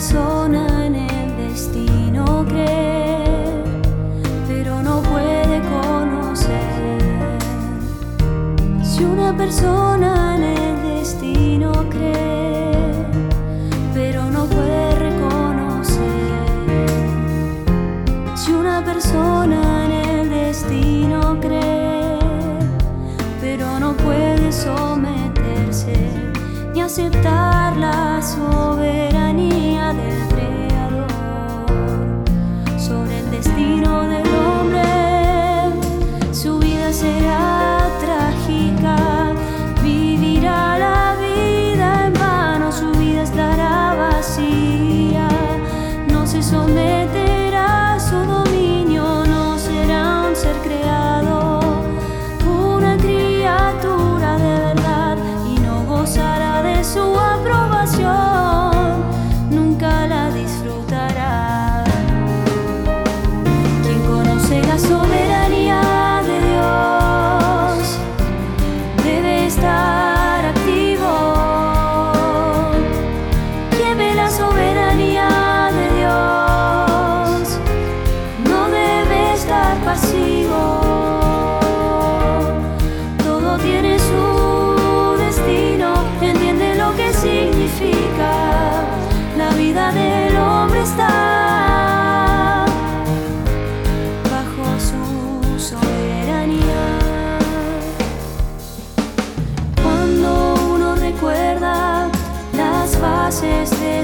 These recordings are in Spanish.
persona en el destino cree, pero no puede conocer. Si una persona en el destino cree, pero no puede reconocer. Si una persona en el destino cree, pero no puede someterse ni aceptar vestir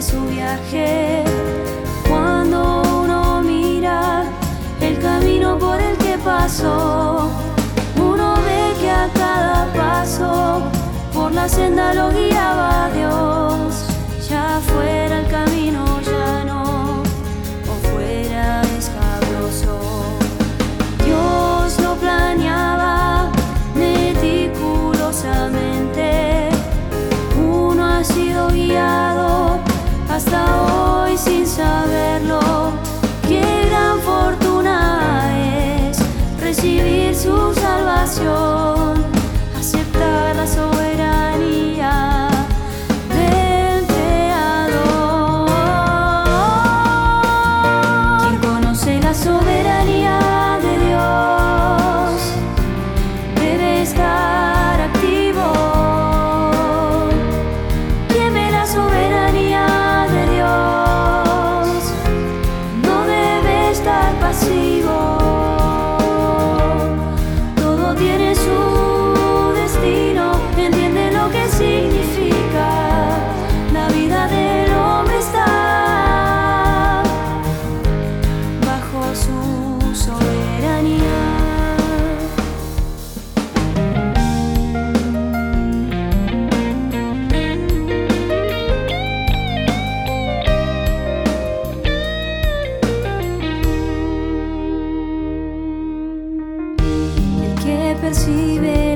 su viaje, cuando uno mira el camino por el que pasó, uno ve que a cada paso por la senda lo guiaba So.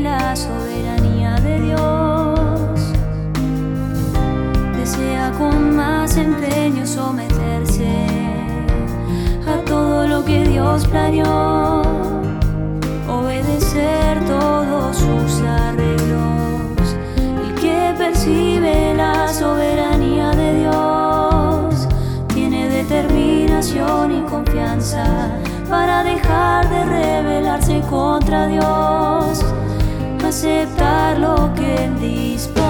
La soberanía de Dios. Desea con más empeño someterse a todo lo que Dios planeó, obedecer todos sus arreglos. El que percibe la soberanía de Dios tiene determinación y confianza para dejar de rebelarse contra Dios, aceptar lo que Él dispone.